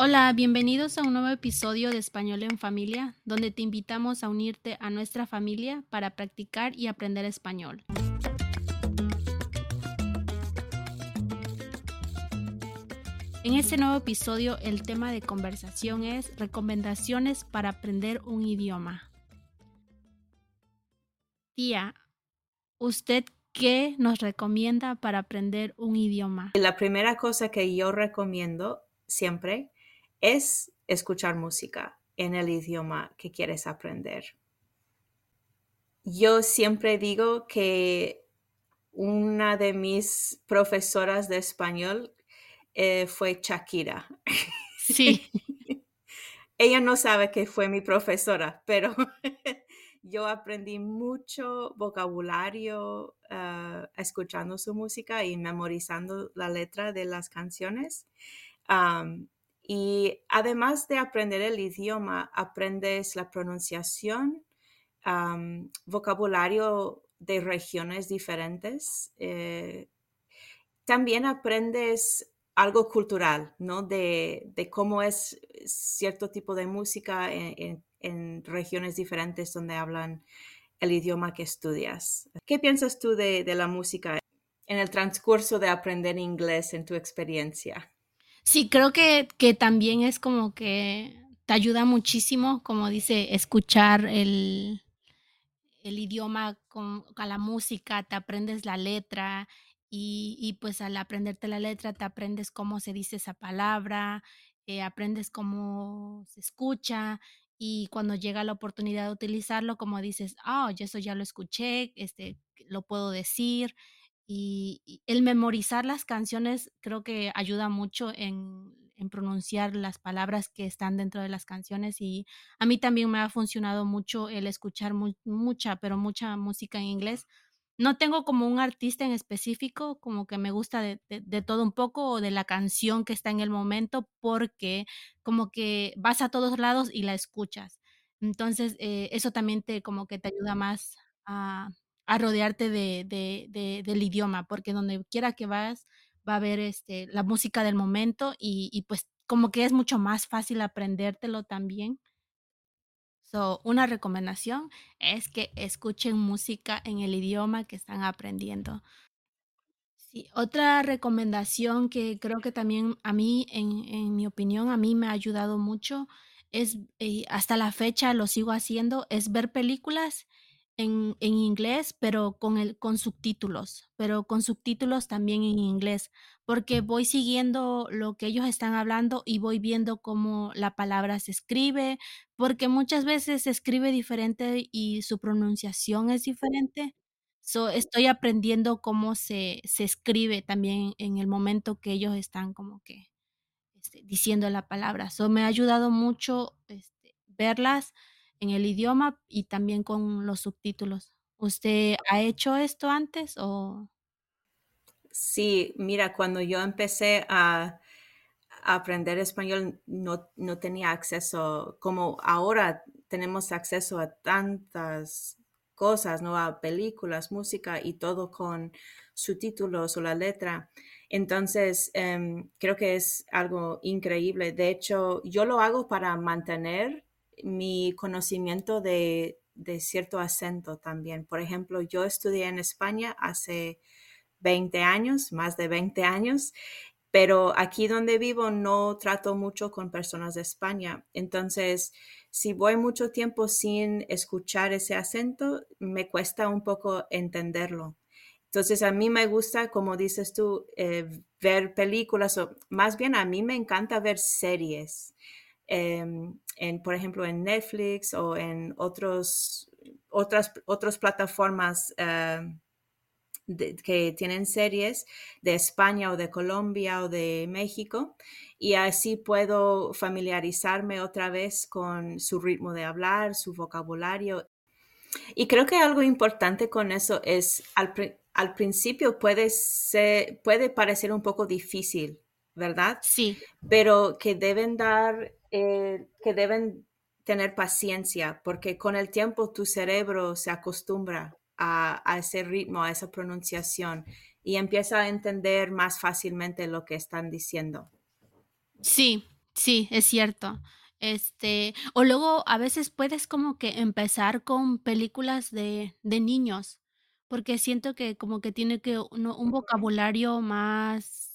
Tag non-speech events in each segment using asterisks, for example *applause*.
Hola, bienvenidos a un nuevo episodio de Español en Familia, donde te invitamos a unirte a nuestra familia para practicar y aprender español. En este nuevo episodio el tema de conversación es recomendaciones para aprender un idioma. Tía, ¿usted qué nos recomienda para aprender un idioma? La primera cosa que yo recomiendo siempre es escuchar música en el idioma que quieres aprender. Yo siempre digo que una de mis profesoras de español eh, fue Shakira. Sí. *laughs* Ella no sabe que fue mi profesora, pero *laughs* yo aprendí mucho vocabulario ah, escuchando su música y memorizando la letra de las canciones. Y además de aprender el idioma, aprendes la pronunciación, vocabulario de regiones diferentes. Eh, también aprendes algo cultural, ¿no? De, cómo es cierto tipo de música en, regiones diferentes donde hablan el idioma que estudias. ¿Qué piensas tú de la música en el transcurso de aprender inglés en tu experiencia? Sí, creo que, que también es como que te ayuda muchísimo, como dice, escuchar el, idioma con, la música, te aprendes la letra y, pues al aprenderte la letra te aprendes cómo se dice esa palabra, eh, aprendes cómo se escucha y cuando llega la oportunidad de utilizarlo, como dices, ah, yo eso ya lo escuché, este, lo puedo decir y, el memorizar las canciones creo que ayuda mucho en, pronunciar las palabras que están dentro de las canciones y a mí también me ha funcionado mucho el escuchar mucha, pero mucha música en inglés. No tengo como un artista en específico, como que me gusta de, todo un poco o de la canción que está en el momento, porque como que vas a todos lados y la escuchas. Entonces, eh, eso también te como que te ayuda más a, a rodearte de, de, del idioma, porque donde quiera que vas va a haber este, la música del momento y, y pues como que es mucho más fácil aprendértelo también. So, una recomendación es que escuchen música en el idioma que están aprendiendo. Sí, otra recomendación que creo que también a mí, en, en mi opinión, a mí me ha ayudado mucho es, eh, hasta la fecha lo sigo haciendo, es ver películas en, en inglés, pero con, el, con subtítulos, pero con subtítulos también en inglés, porque voy siguiendo lo que ellos están hablando y voy viendo cómo la palabra se escribe, porque muchas veces se escribe diferente y su pronunciación es diferente. So, estoy aprendiendo cómo se, se escribe también en el momento que ellos están como que este, diciendo la palabra. So, me ha ayudado mucho este, verlas en el idioma y también con los subtítulos. ¿Usted ha hecho esto antes o? Sí, mira, cuando yo empecé a, aprender español no, no, tenía acceso, como ahora tenemos acceso a tantas cosas, ¿no? A películas, música y todo con subtítulos o la letra. Entonces, em, creo que es algo increíble. De hecho, yo lo hago para mantener mi conocimiento de, cierto acento también. Por ejemplo, yo estudié en España hace 20 años, más de 20 años, pero aquí donde vivo no trato mucho con personas de España. Entonces, si voy mucho tiempo sin escuchar ese acento, me cuesta un poco entenderlo. Entonces, a mí me gusta, como dices tú, eh, ver películas, o más bien a mí me encanta ver series. Em, en, por ejemplo, en Netflix o en otros, otras, otras plataformas em, que tienen series de España o de Colombia o de México y así puedo familiarizarme otra vez con su ritmo de hablar, su vocabulario. Y creo que algo importante con eso es al, al principio puede, ser, puede parecer un poco difícil, ¿verdad? Sí. Pero que deben dar eh, que deben tener paciencia porque con el tiempo tu cerebro se acostumbra a, ese ritmo, a esa pronunciación y empieza a entender más fácilmente lo que están diciendo. Sí, sí, es cierto. Este, o luego a veces puedes como que empezar con películas de de niños, porque siento que como que tiene que un vocabulario más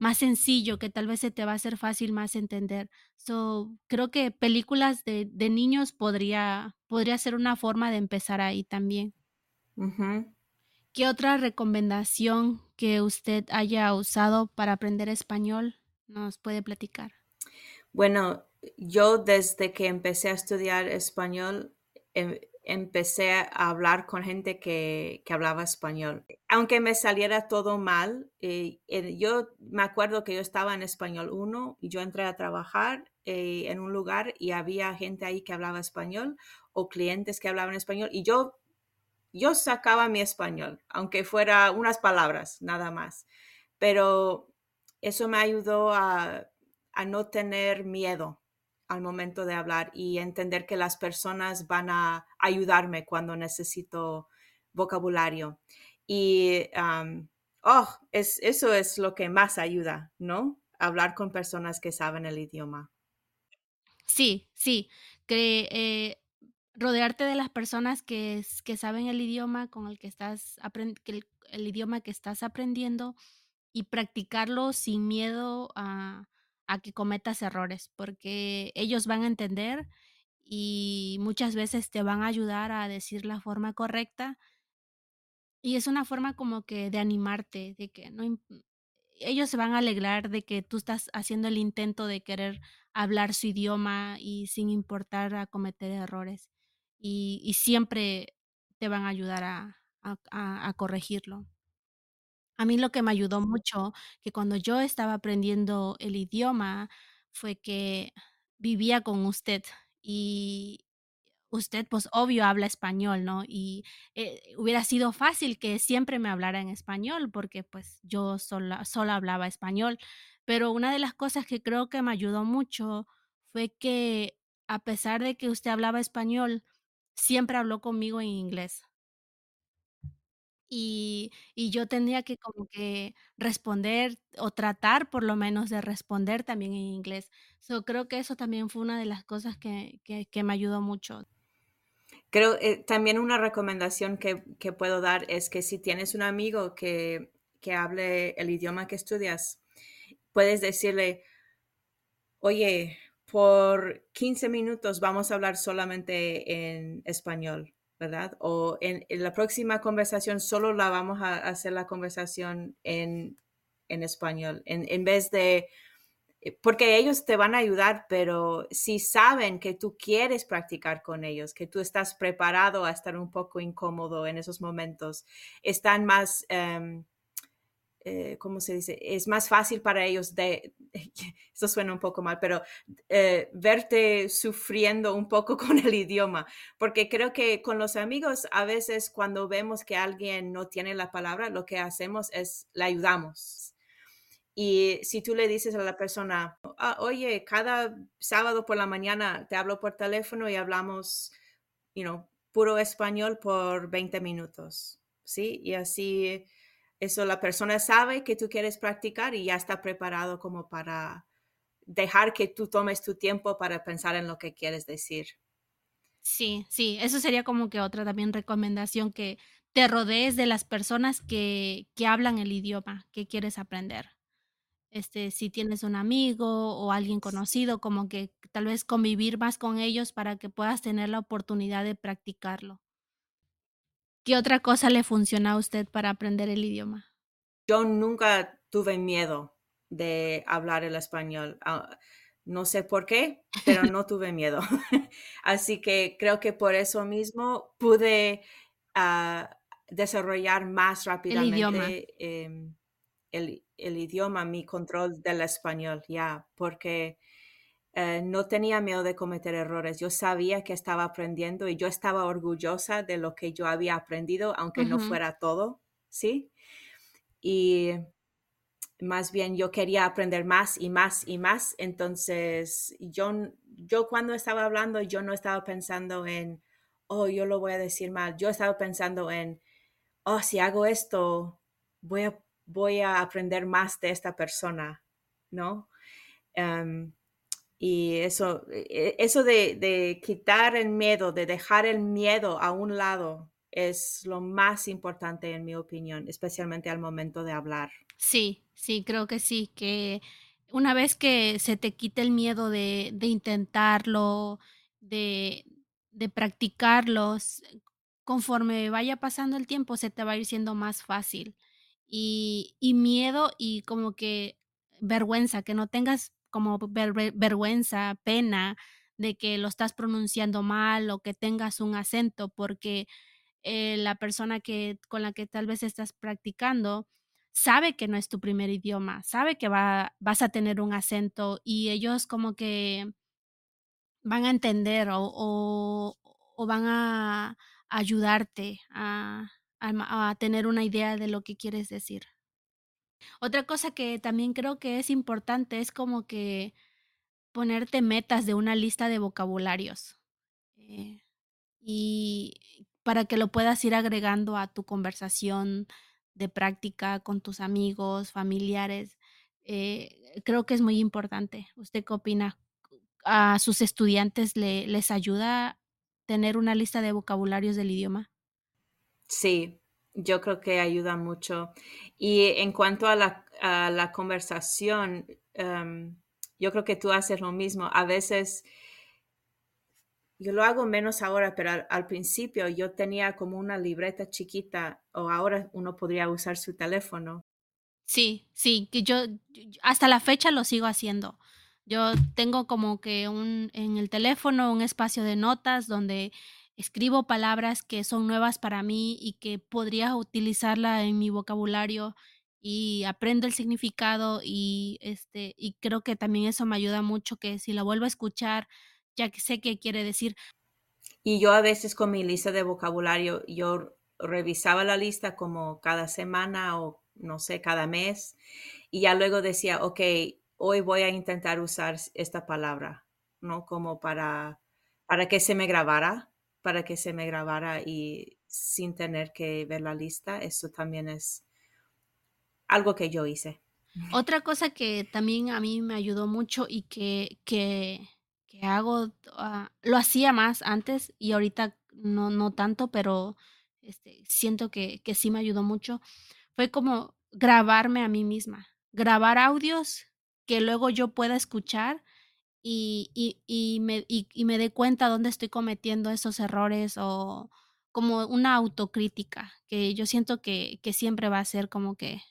más sencillo, que tal vez se te va a hacer fácil más entender. So, creo que películas de de niños podría podría ser una forma de empezar ahí también. ¿Qué otra recomendación que usted haya usado para aprender español nos puede platicar? Bueno, yo desde que empecé a estudiar español, em empecé a hablar con gente que que hablaba español. Aunque me saliera todo mal, eh, yo me acuerdo que yo estaba en español 1 y yo entré a trabajar, eh, en un lugar y había gente ahí que hablaba español o clientes que hablaban español y yo yo sacaba mi español, aunque fuera unas palabras, nada más. Pero eso me ayudó a a no tener miedo al momento de hablar y entender que las personas van a ayudarme cuando necesito vocabulario. Y, oh, es eso es lo que más ayuda, ¿no? Hablar con personas que saben el idioma. Sí, sí, eh, rodearte de las personas que que saben el idioma con el que estás el idioma que estás aprendiendo y practicarlo sin miedo a a que cometas errores, porque ellos van a entender y muchas veces te van a ayudar a decir la forma correcta. Y es una forma como que de animarte, de que no ellos se van a alegrar de que tú estás haciendo el intento de querer hablar su idioma y sin importar a cometer errores, y siempre te van a ayudar a a corregirlo. A mí lo que me ayudó mucho, que cuando yo estaba aprendiendo el idioma, fue que vivía con usted, y usted, pues, obvio habla español, ¿no? Y, eh, hubiera sido fácil que siempre me hablara en español, porque, pues, yo sola solo hablaba español. Pero una de las cosas que creo que me ayudó mucho fue que, a pesar de que usted hablaba español, siempre habló conmigo en inglés. Y yo tenía que como que responder o tratar por lo menos de responder también en inglés. So, creo que eso también fue una de las cosas que que que me ayudó mucho. Creo, eh, también una recomendación que que puedo dar es que si tienes un amigo que que hable el idioma que estudias, puedes decirle: "Oye, por 15 minutos vamos a hablar solamente en español", ¿verdad? O en la próxima conversación solo la vamos a hacer la conversación en en español, en en vez de eh, porque ellos te van a ayudar, pero si saben que tú quieres practicar con ellos, que tú estás preparado a estar un poco incómodo en esos momentos, están más, em, eh, ¿cómo se dice? Es más fácil para ellos de, *laughs* esto suena un poco mal, pero eh, verte sufriendo un poco *laughs* con el idioma, porque creo que con los amigos a veces cuando vemos que alguien no tiene la palabra, lo que hacemos es le ayudamos. Y si tú le dices a la persona, ah, oye, cada sábado por la mañana te hablo por teléfono y hablamos, you puro español por 20 minutos, ¿sí? Y así, eso la persona sabe que tú quieres practicar y ya está preparado como para dejar que tú tomes tu tiempo para pensar en lo que quieres decir. Sí, sí, eso sería como que otra también recomendación, que te rodees de las personas que que hablan el idioma que quieres aprender. Este, si tienes un amigo o alguien conocido, como que tal vez convivir más con ellos para que puedas tener la oportunidad de practicarlo. ¿Qué otra cosa le funciona a usted para aprender el idioma? Yo nunca tuve miedo de hablar el español, ah, no sé por qué, pero *laughs* no tuve miedo. *laughs* Así que creo que por eso mismo pude, ah, desarrollar más El idioma. rápidamente, em, el el idioma, mi control del español, ya, porque, eh, no tenía miedo de cometer errores. Yo sabía que estaba aprendiendo y yo estaba orgullosa de lo que yo había aprendido, aunque no fuera todo, ¿sí? Y más bien yo quería aprender más y más y más. Entonces, yo yo cuando estaba hablando, yo no estaba pensando en: "Oh, yo lo voy a decir mal". Yo estaba pensando en: "Oh, si hago esto" voy a, voy a aprender más de esta persona, ¿no? Em, y eso, e, eso de, quitar el miedo, de dejar el miedo a un lado, es lo más importante en mi opinión, especialmente al momento de hablar. Sí, sí, creo que sí, que una vez que se te quite el miedo de, de intentarlo, de, de practicarlos, conforme vaya pasando el tiempo se te va a ir siendo más fácil. Y, y miedo y como que vergüenza, que no tengas como vergüenza, pena de que lo estás pronunciando mal o que tengas un acento, porque eh, la persona que con la que tal vez estás practicando sabe que no es tu primer idioma, sabe que va, vas a tener un acento y ellos como que van a entender o, van a ayudarte a tener una idea de lo que quieres decir. Otra cosa que también creo que es importante es como que ponerte metas de una lista de vocabularios. Eh, y para que lo puedas ir agregando a tu conversación de práctica con tus amigos, familiares. Eh, creo que es muy importante. ¿Usted qué opina? ¿A sus estudiantes le, les ayuda tener una lista de vocabularios del idioma? Sí, yo creo que ayuda mucho. Y en cuanto a la, conversación, um, yo creo que tú haces lo mismo. A veces, yo lo hago menos ahora, pero al, al, principio yo tenía como una libreta chiquita o ahora uno podría usar su teléfono. Sí, sí, que yo hasta la fecha lo sigo haciendo. Yo tengo como que un en el teléfono un espacio de notas donde escribo palabras que son nuevas para mí y que podría utilizarla en mi vocabulario y aprendo el significado y este y creo que también eso me ayuda mucho que si la vuelvo a escuchar ya que sé qué quiere decir. Y yo a veces con mi lista de vocabulario yo revisaba la lista como cada semana o no sé, cada mes y ya luego decía, ok, hoy voy a intentar usar esta palabra, ¿no? Como para, para que se me grabara, para que se me grabara y sin tener que ver la lista, eso también es algo que yo hice. *laughs* Otra cosa que también a mí me ayudó mucho y que, que, hago, uh, lo hacía más antes y ahorita no, no tanto, pero este, siento que, que sí me ayudó mucho, fue como grabarme a mí misma, grabar audios que luego yo pueda escuchar y, y, y me, y, y me dé cuenta dónde estoy cometiendo esos errores o como una autocrítica, que yo siento que, que siempre va a ser como que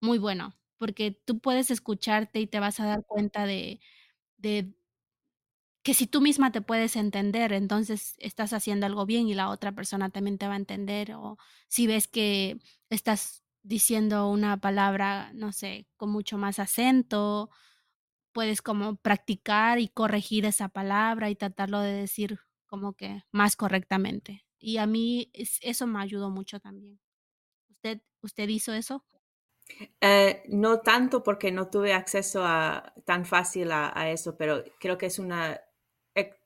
muy bueno, porque tú puedes escucharte y te vas a dar cuenta de, de que si tú misma te puedes entender, entonces estás haciendo algo bien y la otra persona también te va a entender, o si ves que estás diciendo una palabra, no sé, con mucho más acento, puedes como practicar y corregir esa palabra y tratarlo de decir como que más correctamente. Y a mí es, eso me ayudó mucho también. ¿Usted, usted hizo eso? Eh, no tanto porque no tuve acceso a, tan fácil a, a, eso, pero creo que es una,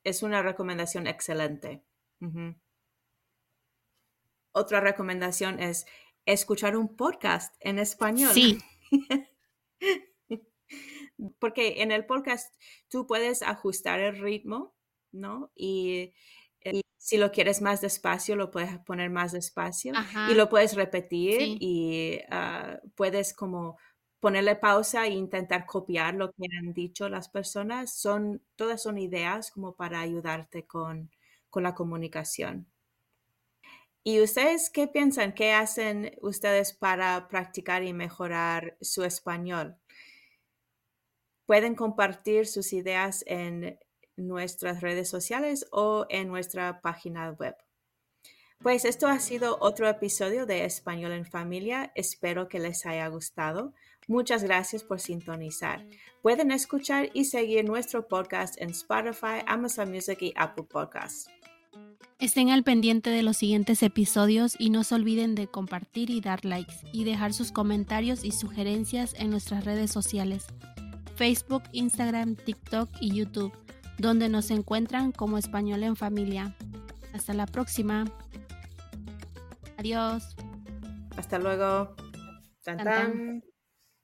es una recomendación excelente. Uh -huh. Otra recomendación es escuchar un podcast en español. Sí. *laughs* *laughs* porque en el podcast tú puedes ajustar el ritmo, ¿no? Y, y, si lo quieres más despacio, lo puedes poner más despacio Ajá. y lo puedes repetir Sí. y uh, puedes como ponerle pausa e intentar copiar lo que han dicho las personas. Son, todas son ideas como para ayudarte con, con la comunicación. ¿Y ustedes qué piensan? ¿Qué hacen ustedes para practicar y mejorar su español? Pueden compartir sus ideas en nuestras redes sociales o en nuestra página web. Pues esto ha sido otro episodio de Español en Familia. Espero que les haya gustado. Muchas gracias por sintonizar. Pueden escuchar y seguir nuestro podcast en Spotify, Amazon Music y Apple Podcasts. Estén al pendiente de los siguientes episodios y no se olviden de compartir y dar likes y dejar sus comentarios y sugerencias en nuestras redes sociales, Facebook, Instagram, TikTok y YouTube, donde nos encuentran como Español en Familia. Hasta la próxima. Adiós. Hasta luego. Tan Tan.